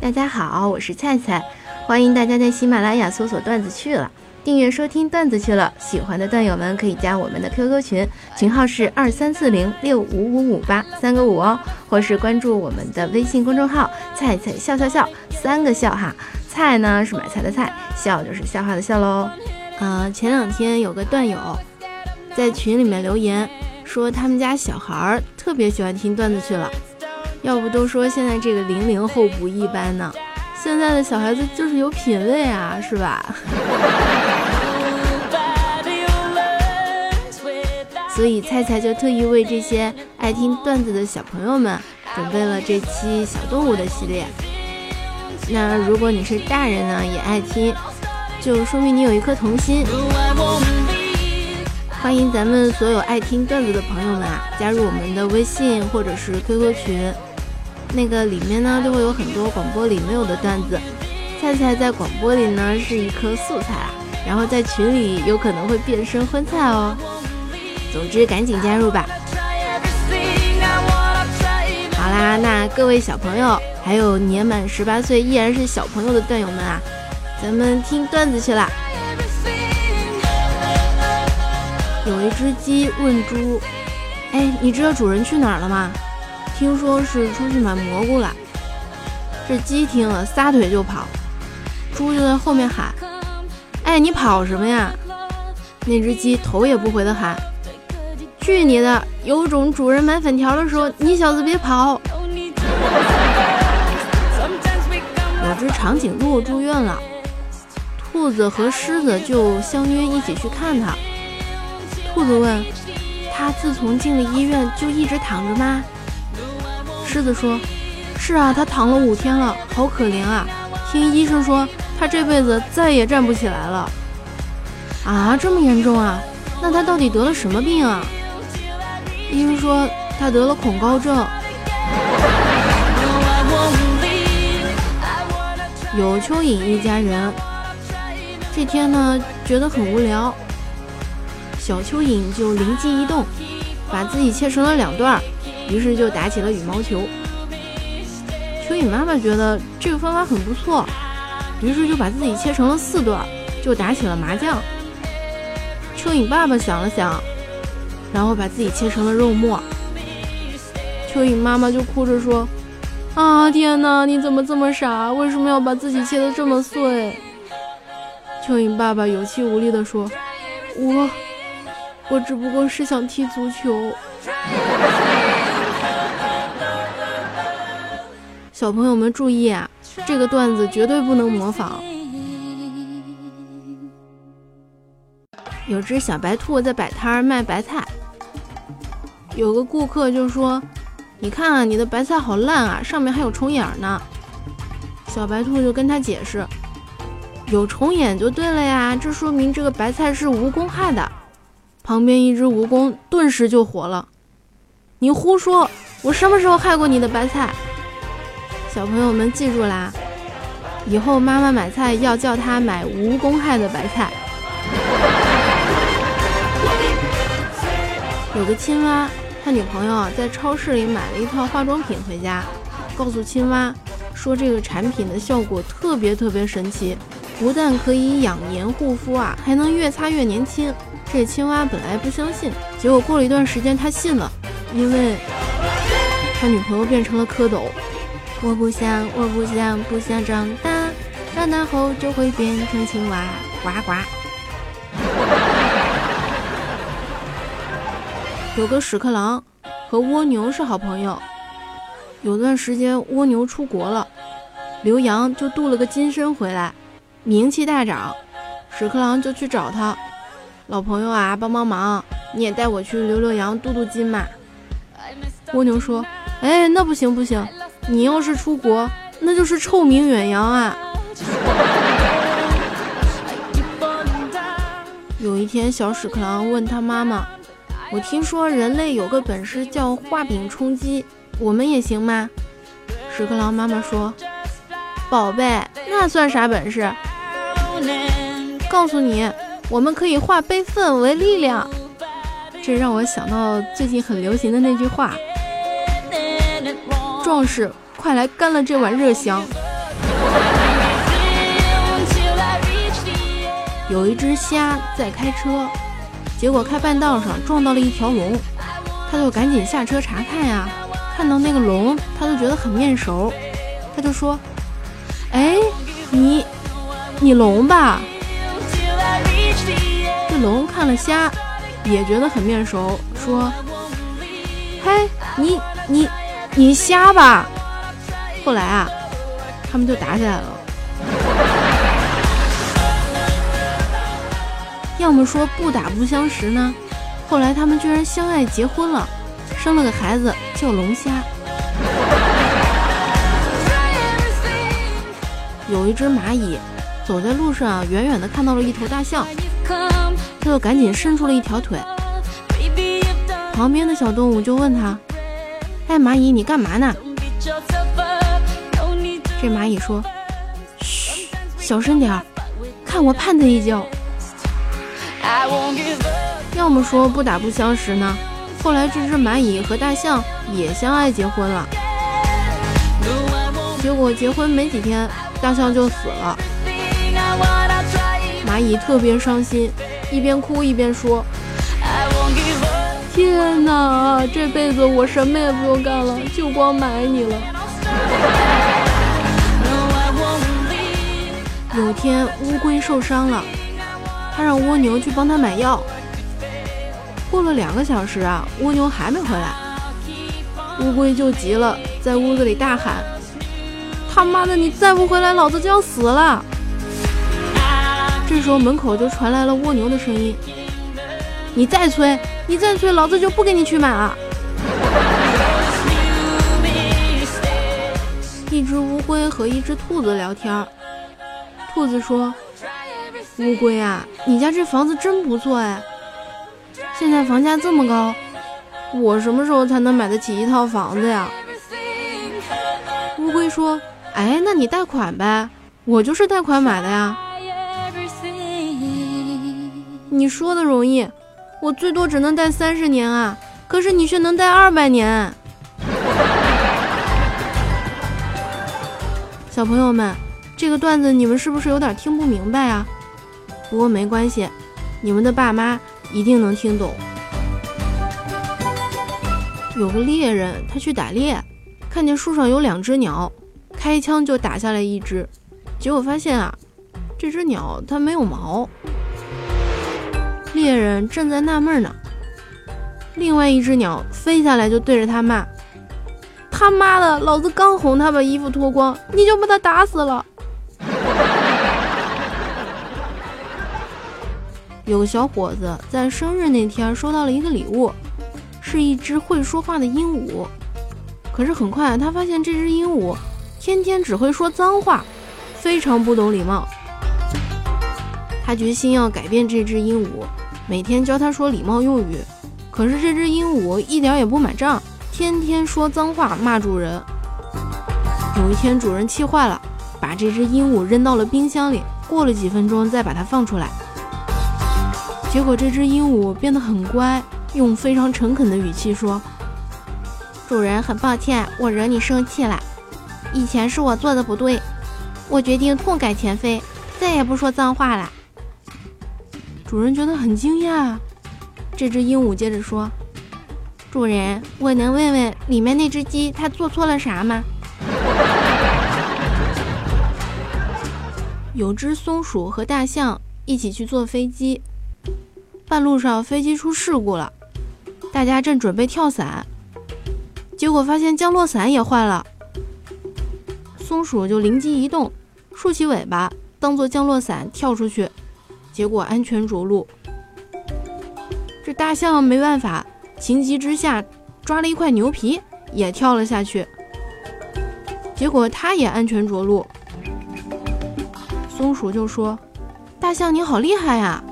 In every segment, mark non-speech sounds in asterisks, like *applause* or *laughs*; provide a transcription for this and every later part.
大家好，我是菜菜，欢迎大家在喜马拉雅搜索“段子去了”，订阅收听“段子去了”。喜欢的段友们可以加我们的 QQ 群，群号是二三四零六五五五八三个五哦，或是关注我们的微信公众号“菜菜笑笑笑”，三个笑哈。菜呢是买菜的菜，笑就是笑话的笑喽。呃，前两天有个段友在群里面留言说，他们家小孩儿特别喜欢听段子去了。要不都说现在这个零零后不一般呢，现在的小孩子就是有品位啊，是吧？*laughs* 所以菜菜就特意为这些爱听段子的小朋友们准备了这期小动物的系列。那如果你是大人呢，也爱听，就说明你有一颗童心。欢迎咱们所有爱听段子的朋友们啊，加入我们的微信或者是 QQ 群。那个里面呢，就会有很多广播里没有的段子。菜菜在广播里呢是一颗素菜啊，然后在群里有可能会变身荤菜哦。总之，赶紧加入吧。好啦，那各位小朋友，还有年满十八岁依然是小朋友的段友们啊，咱们听段子去啦。有一只鸡问猪：“哎，你知道主人去哪儿了吗？”听说是出去买蘑菇了，这鸡听了撒腿就跑，猪就在后面喊：“哎，你跑什么呀？”那只鸡头也不回的喊：“去你的！有种主人买粉条的时候，你小子别跑！” *laughs* 有只长颈鹿住院了，兔子和狮子就相约一起去看它。兔子问：“它自从进了医院就一直躺着吗？”狮子说：“是啊，他躺了五天了，好可怜啊！听医生说，他这辈子再也站不起来了。啊，这么严重啊？那他到底得了什么病啊？”医生说他得了恐高症。有蚯蚓一家人，这天呢觉得很无聊，小蚯蚓就灵机一动，把自己切成了两段儿。于是就打起了羽毛球。蚯蚓妈妈觉得这个方法很不错，于是就把自己切成了四段，就打起了麻将。蚯蚓爸爸想了想，然后把自己切成了肉末。蚯蚓妈妈就哭着说：“啊，天哪，你怎么这么傻？为什么要把自己切得这么碎？”蚯蚓爸爸有气无力地说：“我，我只不过是想踢足球。”小朋友们注意啊，这个段子绝对不能模仿。有只小白兔在摆摊卖白菜，有个顾客就说：“你看啊，你的白菜好烂啊，上面还有虫眼呢。”小白兔就跟他解释：“有虫眼就对了呀，这说明这个白菜是无公害的。”旁边一只蜈蚣顿时就火了：“你胡说！我什么时候害过你的白菜？”小朋友们记住啦，以后妈妈买菜要叫他买无公害的白菜。有个青蛙，他女朋友在超市里买了一套化妆品回家，告诉青蛙说这个产品的效果特别特别神奇，不但可以养颜护肤啊，还能越擦越年轻。这青蛙本来不相信，结果过了一段时间他信了，因为他女朋友变成了蝌蚪。我不想，我不想，不想长大，长大后就会变成青蛙，呱呱。*laughs* 有个屎壳郎和蜗牛是好朋友，有段时间蜗牛出国了，刘洋就镀了个金身回来，名气大涨，屎壳郎就去找他，老朋友啊，帮帮忙，你也带我去留留洋，镀镀金嘛。蜗牛说，哎，那不行不行。你要是出国，那就是臭名远扬啊！有一天，小屎壳郎问他妈妈：“我听说人类有个本事叫画饼充饥，我们也行吗？”屎壳郎妈妈说：“宝贝，那算啥本事？告诉你，我们可以化悲愤为力量。”这让我想到最近很流行的那句话。壮士，快来干了这碗热香！有一只虾在开车，结果开半道上撞到了一条龙，他就赶紧下车查看呀。看到那个龙，他就觉得很面熟，他就说：“哎，你，你龙吧？”这龙看了虾，也觉得很面熟，说：“嘿，你你你瞎吧？”后来啊，他们就打起来了。要么说不打不相识呢，后来他们居然相爱结婚了，生了个孩子叫龙虾。有一只蚂蚁走在路上，远远的看到了一头大象，他就赶紧伸出了一条腿。旁边的小动物就问他：“哎，蚂蚁，你干嘛呢？”这蚂蚁说：“嘘，小声点儿，看我绊他一跤。”要么说不打不相识呢。后来这只蚂蚁和大象也相爱结婚了，结果结婚没几天，大象就死了。蚂蚁特别伤心，一边哭一边说：“天哪，这辈子我什么也不用干了，就光买你了。”有天乌龟受伤了。他让蜗牛去帮他买药。过了两个小时啊，蜗牛还没回来，乌龟就急了，在屋子里大喊：“他妈的，你再不回来，老子就要死了！”这时候门口就传来了蜗牛的声音：“你再催，你再催，老子就不给你去买了。”一只乌龟和一只兔子聊天，兔子说。乌龟啊，你家这房子真不错哎！现在房价这么高，我什么时候才能买得起一套房子呀？乌龟说：“哎，那你贷款呗，我就是贷款买的呀。”你说的容易，我最多只能待三十年啊，可是你却能待二百年。小朋友们，这个段子你们是不是有点听不明白啊？不过没关系，你们的爸妈一定能听懂。有个猎人，他去打猎，看见树上有两只鸟，开枪就打下来一只，结果发现啊，这只鸟它没有毛。猎人正在纳闷呢，另外一只鸟飞下来就对着他骂：“他妈的，老子刚哄他把衣服脱光，你就把他打死了。*laughs* ”有个小伙子在生日那天收到了一个礼物，是一只会说话的鹦鹉。可是很快他发现这只鹦鹉天天只会说脏话，非常不懂礼貌。他决心要改变这只鹦鹉，每天教它说礼貌用语。可是这只鹦鹉一点也不买账，天天说脏话骂主人。有一天主人气坏了，把这只鹦鹉扔到了冰箱里，过了几分钟再把它放出来。结果这只鹦鹉变得很乖，用非常诚恳的语气说：“主人，很抱歉，我惹你生气了。以前是我做的不对，我决定痛改前非，再也不说脏话了。”主人觉得很惊讶。这只鹦鹉接着说：“主人，我能问问里面那只鸡它做错了啥吗？” *laughs* 有只松鼠和大象一起去坐飞机。半路上飞机出事故了，大家正准备跳伞，结果发现降落伞也坏了。松鼠就灵机一动，竖起尾巴当做降落伞跳出去，结果安全着陆。这大象没办法，情急之下抓了一块牛皮也跳了下去，结果它也安全着陆。松鼠就说：“大象你好厉害呀！”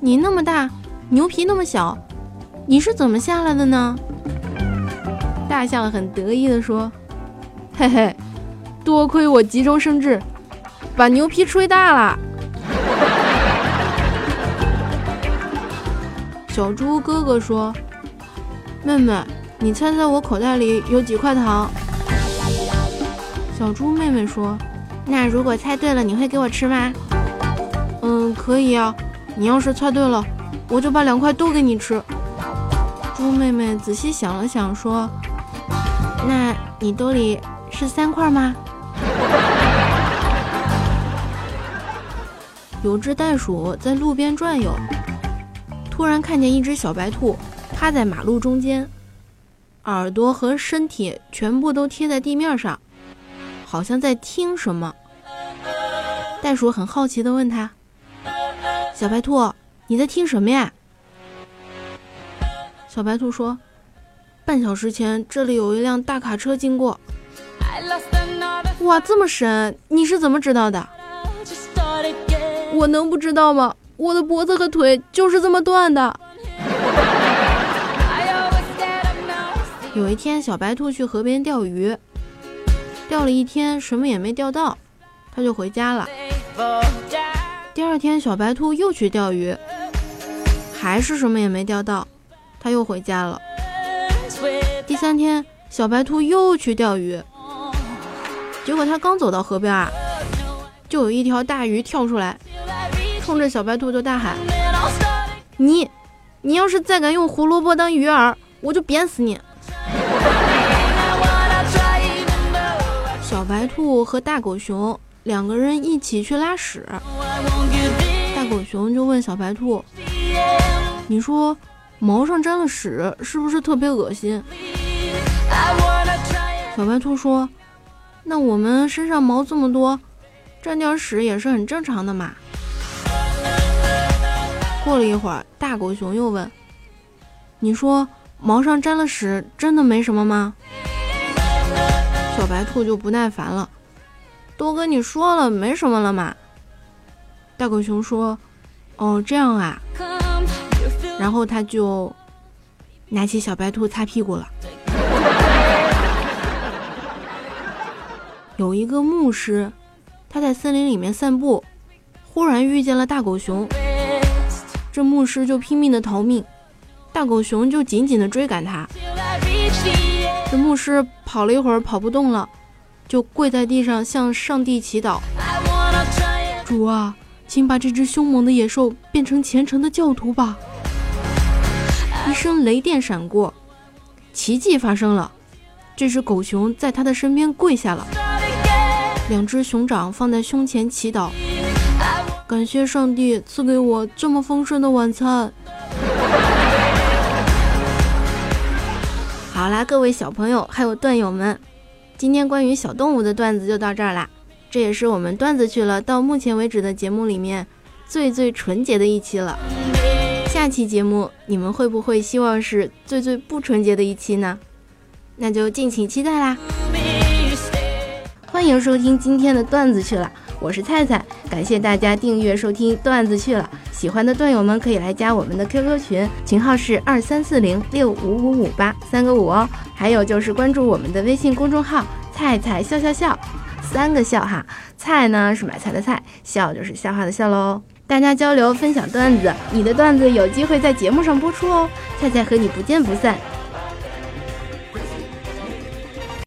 你那么大，牛皮那么小，你是怎么下来的呢？大象很得意地说：“嘿嘿，多亏我急中生智，把牛皮吹大了。”小猪哥哥说：“妹妹，你猜猜我口袋里有几块糖？”小猪妹妹说：“那如果猜对了，你会给我吃吗？”“嗯，可以啊。你要是猜对了，我就把两块都给你吃。”猪妹妹仔细想了想说：“那你兜里是三块吗？”有只袋鼠在路边转悠，突然看见一只小白兔趴在马路中间，耳朵和身体全部都贴在地面上，好像在听什么。袋鼠很好奇地问他：“小白兔，你在听什么呀？”小白兔说：“半小时前这里有一辆大卡车经过。”哇，这么神！你是怎么知道的？我能不知道吗？我的脖子和腿就是这么断的。*laughs* 有一天，小白兔去河边钓鱼，钓了一天，什么也没钓到，他就回家了。第二天，小白兔又去钓鱼，还是什么也没钓到，他又回家了。第三天，小白兔又去钓鱼，结果他刚走到河边啊，就有一条大鱼跳出来。冲着小白兔就大喊：“你，你要是再敢用胡萝卜当鱼饵，我就扁死你！”小白兔和大狗熊两个人一起去拉屎，大狗熊就问小白兔：“你说毛上沾了屎，是不是特别恶心？”小白兔说：“那我们身上毛这么多，沾点屎也是很正常的嘛。”过了一会儿，大狗熊又问：“你说毛上沾了屎，真的没什么吗？”小白兔就不耐烦了：“都跟你说了，没什么了嘛。”大狗熊说：“哦，这样啊。”然后他就拿起小白兔擦屁股了。有一个牧师，他在森林里面散步，忽然遇见了大狗熊。这牧师就拼命的逃命，大狗熊就紧紧的追赶他。这牧师跑了一会儿跑不动了，就跪在地上向上帝祈祷：“主啊，请把这只凶猛的野兽变成虔诚的教徒吧！”一声雷电闪过，奇迹发生了，这只狗熊在他的身边跪下了，两只熊掌放在胸前祈祷。感谢上帝赐给我这么丰盛的晚餐。好啦，各位小朋友还有段友们，今天关于小动物的段子就到这儿啦。这也是我们段子去了到目前为止的节目里面最最纯洁的一期了。下期节目你们会不会希望是最最不纯洁的一期呢？那就敬请期待啦！欢迎收听今天的段子去了。我是菜菜，感谢大家订阅收听段子去了。喜欢的段友们可以来加我们的 QQ 群，群号是二三四零六五五五八三个五哦。还有就是关注我们的微信公众号“菜菜笑笑笑”，三个笑哈。菜呢是买菜的菜，笑就是笑话的笑喽。大家交流分享段子，你的段子有机会在节目上播出哦。菜菜和你不见不散。